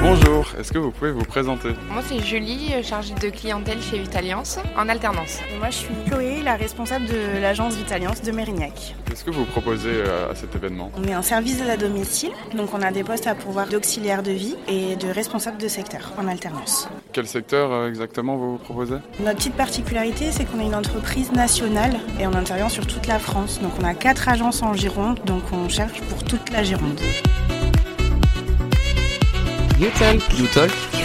Bonjour, est-ce que vous pouvez vous présenter Moi c'est Julie, chargée de clientèle chez Vitaliance, en alternance. moi je suis Chloé, la responsable de l'agence Vitaliance de Mérignac. Qu'est-ce que vous proposez euh, à cet événement On est un service à domicile, donc on a des postes à pouvoir d'auxiliaire de vie et de responsable de secteur en alternance. Quel secteur euh, exactement vous proposez Notre petite particularité, c'est qu'on est une entreprise nationale et on intervient sur toute la France. Donc on a quatre agences en Gironde, donc on cherche pour toute la Gironde. You Talk. You Talk.